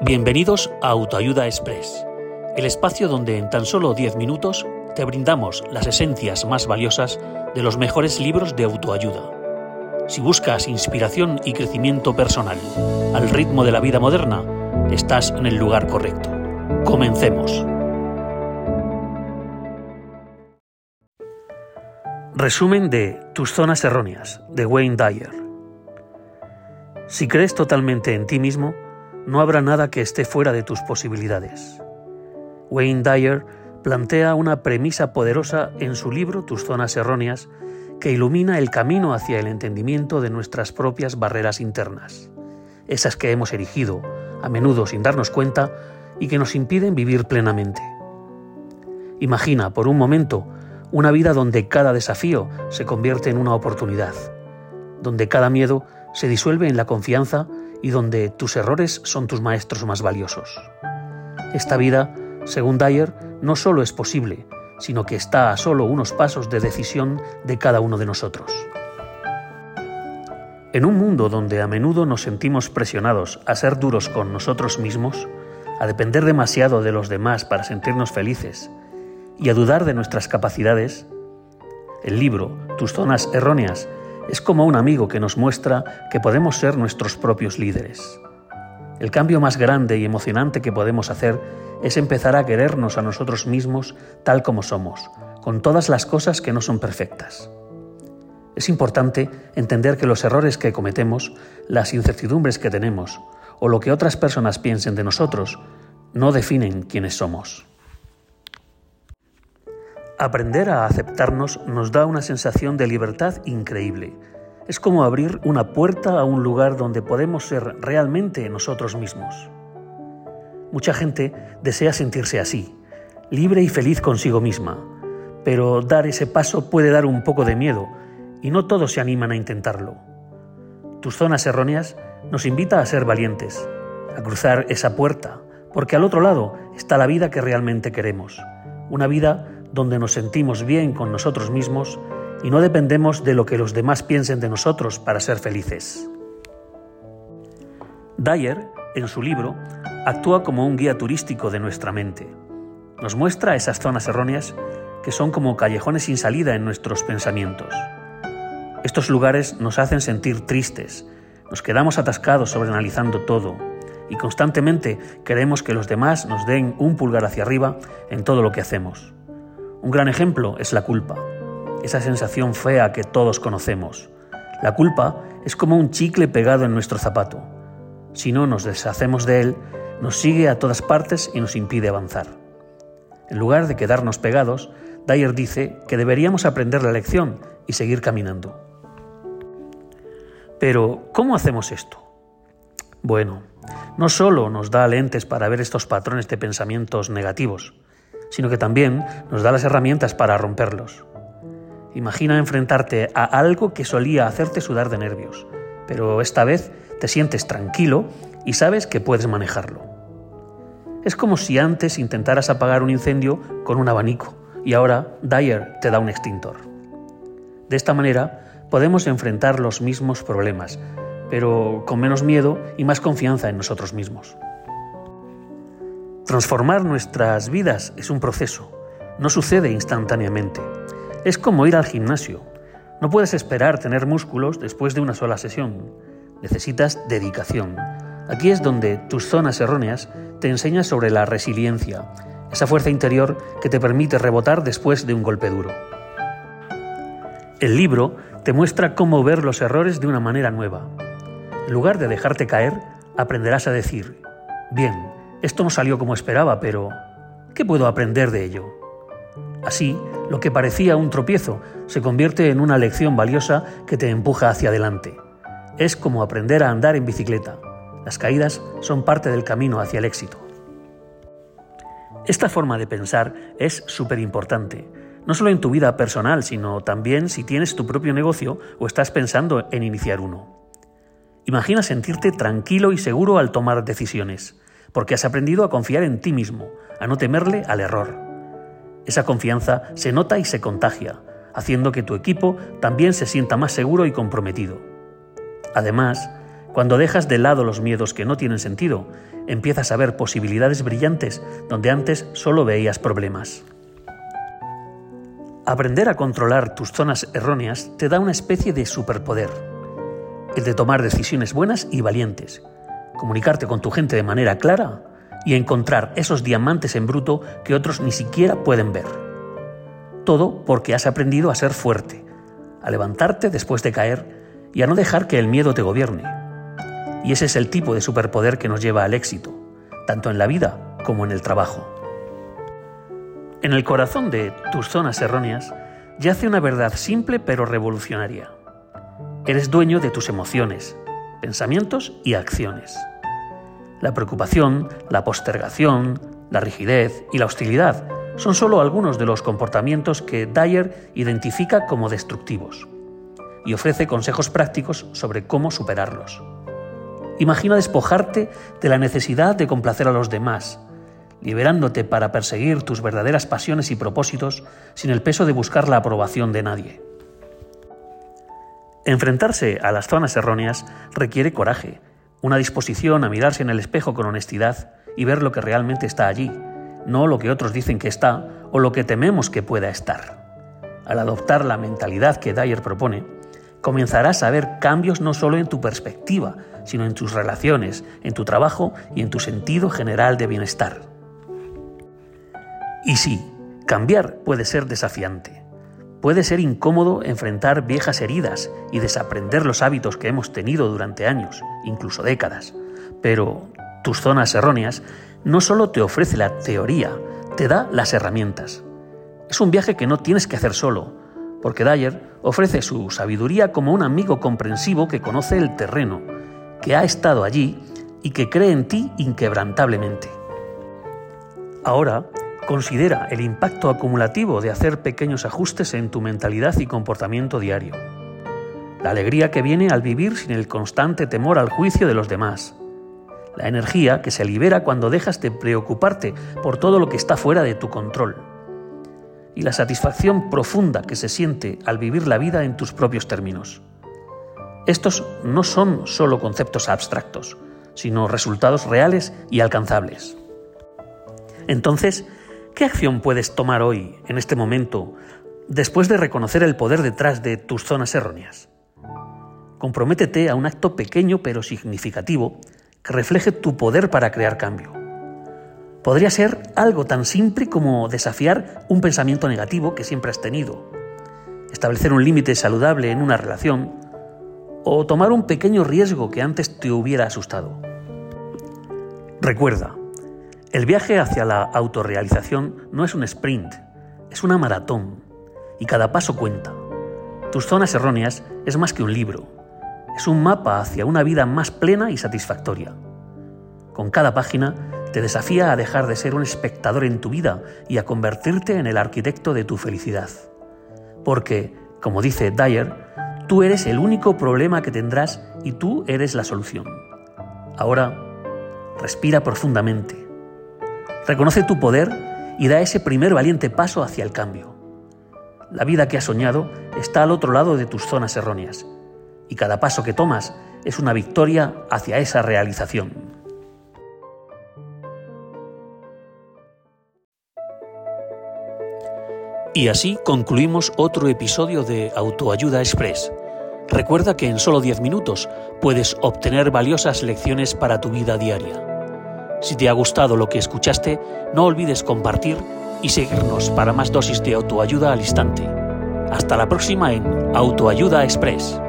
Bienvenidos a Autoayuda Express, el espacio donde en tan solo 10 minutos te brindamos las esencias más valiosas de los mejores libros de autoayuda. Si buscas inspiración y crecimiento personal al ritmo de la vida moderna, estás en el lugar correcto. Comencemos. Resumen de Tus zonas erróneas de Wayne Dyer. Si crees totalmente en ti mismo, no habrá nada que esté fuera de tus posibilidades. Wayne Dyer plantea una premisa poderosa en su libro Tus zonas erróneas que ilumina el camino hacia el entendimiento de nuestras propias barreras internas, esas que hemos erigido, a menudo sin darnos cuenta, y que nos impiden vivir plenamente. Imagina por un momento una vida donde cada desafío se convierte en una oportunidad, donde cada miedo se disuelve en la confianza y donde tus errores son tus maestros más valiosos. Esta vida, según Dyer, no solo es posible, sino que está a solo unos pasos de decisión de cada uno de nosotros. En un mundo donde a menudo nos sentimos presionados a ser duros con nosotros mismos, a depender demasiado de los demás para sentirnos felices y a dudar de nuestras capacidades, el libro Tus zonas erróneas es como un amigo que nos muestra que podemos ser nuestros propios líderes. El cambio más grande y emocionante que podemos hacer es empezar a querernos a nosotros mismos tal como somos, con todas las cosas que no son perfectas. Es importante entender que los errores que cometemos, las incertidumbres que tenemos o lo que otras personas piensen de nosotros no definen quiénes somos. Aprender a aceptarnos nos da una sensación de libertad increíble. Es como abrir una puerta a un lugar donde podemos ser realmente nosotros mismos. Mucha gente desea sentirse así, libre y feliz consigo misma, pero dar ese paso puede dar un poco de miedo y no todos se animan a intentarlo. Tus zonas erróneas nos invita a ser valientes, a cruzar esa puerta, porque al otro lado está la vida que realmente queremos, una vida donde nos sentimos bien con nosotros mismos y no dependemos de lo que los demás piensen de nosotros para ser felices. Dyer, en su libro, actúa como un guía turístico de nuestra mente. Nos muestra esas zonas erróneas que son como callejones sin salida en nuestros pensamientos. Estos lugares nos hacen sentir tristes, nos quedamos atascados sobreanalizando todo y constantemente queremos que los demás nos den un pulgar hacia arriba en todo lo que hacemos. Un gran ejemplo es la culpa, esa sensación fea que todos conocemos. La culpa es como un chicle pegado en nuestro zapato. Si no nos deshacemos de él, nos sigue a todas partes y nos impide avanzar. En lugar de quedarnos pegados, Dyer dice que deberíamos aprender la lección y seguir caminando. Pero, ¿cómo hacemos esto? Bueno, no solo nos da lentes para ver estos patrones de pensamientos negativos, sino que también nos da las herramientas para romperlos. Imagina enfrentarte a algo que solía hacerte sudar de nervios, pero esta vez te sientes tranquilo y sabes que puedes manejarlo. Es como si antes intentaras apagar un incendio con un abanico y ahora Dyer te da un extintor. De esta manera podemos enfrentar los mismos problemas, pero con menos miedo y más confianza en nosotros mismos. Transformar nuestras vidas es un proceso, no sucede instantáneamente. Es como ir al gimnasio. No puedes esperar tener músculos después de una sola sesión. Necesitas dedicación. Aquí es donde tus zonas erróneas te enseñan sobre la resiliencia, esa fuerza interior que te permite rebotar después de un golpe duro. El libro te muestra cómo ver los errores de una manera nueva. En lugar de dejarte caer, aprenderás a decir, bien, esto no salió como esperaba, pero ¿qué puedo aprender de ello? Así, lo que parecía un tropiezo se convierte en una lección valiosa que te empuja hacia adelante. Es como aprender a andar en bicicleta. Las caídas son parte del camino hacia el éxito. Esta forma de pensar es súper importante, no solo en tu vida personal, sino también si tienes tu propio negocio o estás pensando en iniciar uno. Imagina sentirte tranquilo y seguro al tomar decisiones porque has aprendido a confiar en ti mismo, a no temerle al error. Esa confianza se nota y se contagia, haciendo que tu equipo también se sienta más seguro y comprometido. Además, Cuando dejas de lado los miedos que no tienen sentido, empiezas a ver posibilidades brillantes donde antes solo veías problemas. Aprender a controlar tus zonas erróneas te da una especie de superpoder, el de tomar decisiones buenas y valientes, comunicarte con tu gente de manera clara y encontrar esos diamantes en bruto que otros ni siquiera pueden ver. Todo porque has aprendido a ser fuerte, a levantarte después de caer y a no dejar que el miedo te gobierne. Y ese es el tipo de superpoder que nos lleva al éxito, tanto en la vida como en el trabajo. En el corazón de tus zonas erróneas yace una verdad simple pero revolucionaria. Eres dueño de tus emociones, pensamientos y acciones. La preocupación, la postergación, la rigidez y la hostilidad son solo algunos de los comportamientos que Dyer identifica como destructivos y ofrece consejos prácticos sobre cómo superarlos. Imagina despojarte de la necesidad de complacer a los demás, liberándote para perseguir tus verdaderas pasiones y propósitos sin el peso de buscar la aprobación de nadie. Enfrentarse a las zonas erróneas requiere coraje, una disposición a mirarse en el espejo con honestidad y ver lo que realmente está allí, no lo que otros dicen que está o lo que tememos que pueda estar. Al adoptar la mentalidad que Dyer propone, comenzarás a ver cambios no solo en tu perspectiva, sino en tus relaciones, en tu trabajo y en tu sentido general de bienestar. Y sí, cambiar puede ser desafiante. Puede ser incómodo enfrentar viejas heridas y desaprender los hábitos que hemos tenido durante años, incluso décadas. Pero tus zonas erróneas no solo te ofrece la teoría, te da las herramientas. Es un viaje que no tienes que hacer solo, porque Dyer ofrece su sabiduría como un amigo comprensivo que conoce el terreno, que ha estado allí y que cree en ti inquebrantablemente. Ahora, Considera el impacto acumulativo de hacer pequeños ajustes en tu mentalidad y comportamiento diario. La alegría que viene al vivir sin el constante temor al juicio de los demás. La energía que se libera cuando dejas de preocuparte por todo lo que está fuera de tu control. Y la satisfacción profunda que se siente al vivir la vida en tus propios términos. Estos no son solo conceptos abstractos, sino resultados reales y alcanzables. Entonces, ¿Qué acción puedes tomar hoy, en este momento, después de reconocer el poder detrás de tus zonas erróneas? Comprométete a un acto pequeño pero significativo que refleje tu poder para crear cambio. Podría ser algo tan simple como desafiar un pensamiento negativo que siempre has tenido, establecer un límite saludable en una relación o tomar un pequeño riesgo que antes te hubiera asustado. Recuerda, el viaje hacia la autorrealización no es un sprint, es una maratón, y cada paso cuenta. Tus zonas erróneas es más que un libro, es un mapa hacia una vida más plena y satisfactoria. Con cada página te desafía a dejar de ser un espectador en tu vida y a convertirte en el arquitecto de tu felicidad. Porque, como dice Dyer, tú eres el único problema que tendrás y tú eres la solución. Ahora, respira profundamente Reconoce tu poder y da ese primer valiente paso hacia el cambio. La vida que has soñado está al otro lado de tus zonas erróneas y cada paso que tomas es una victoria hacia esa realización. Y así concluimos otro episodio de Autoayuda Express. Recuerda que en solo 10 minutos puedes obtener valiosas lecciones para tu vida diaria. Si te ha gustado lo que escuchaste, no olvides compartir y seguirnos para más dosis de autoayuda al instante. Hasta la próxima en Autoayuda Express.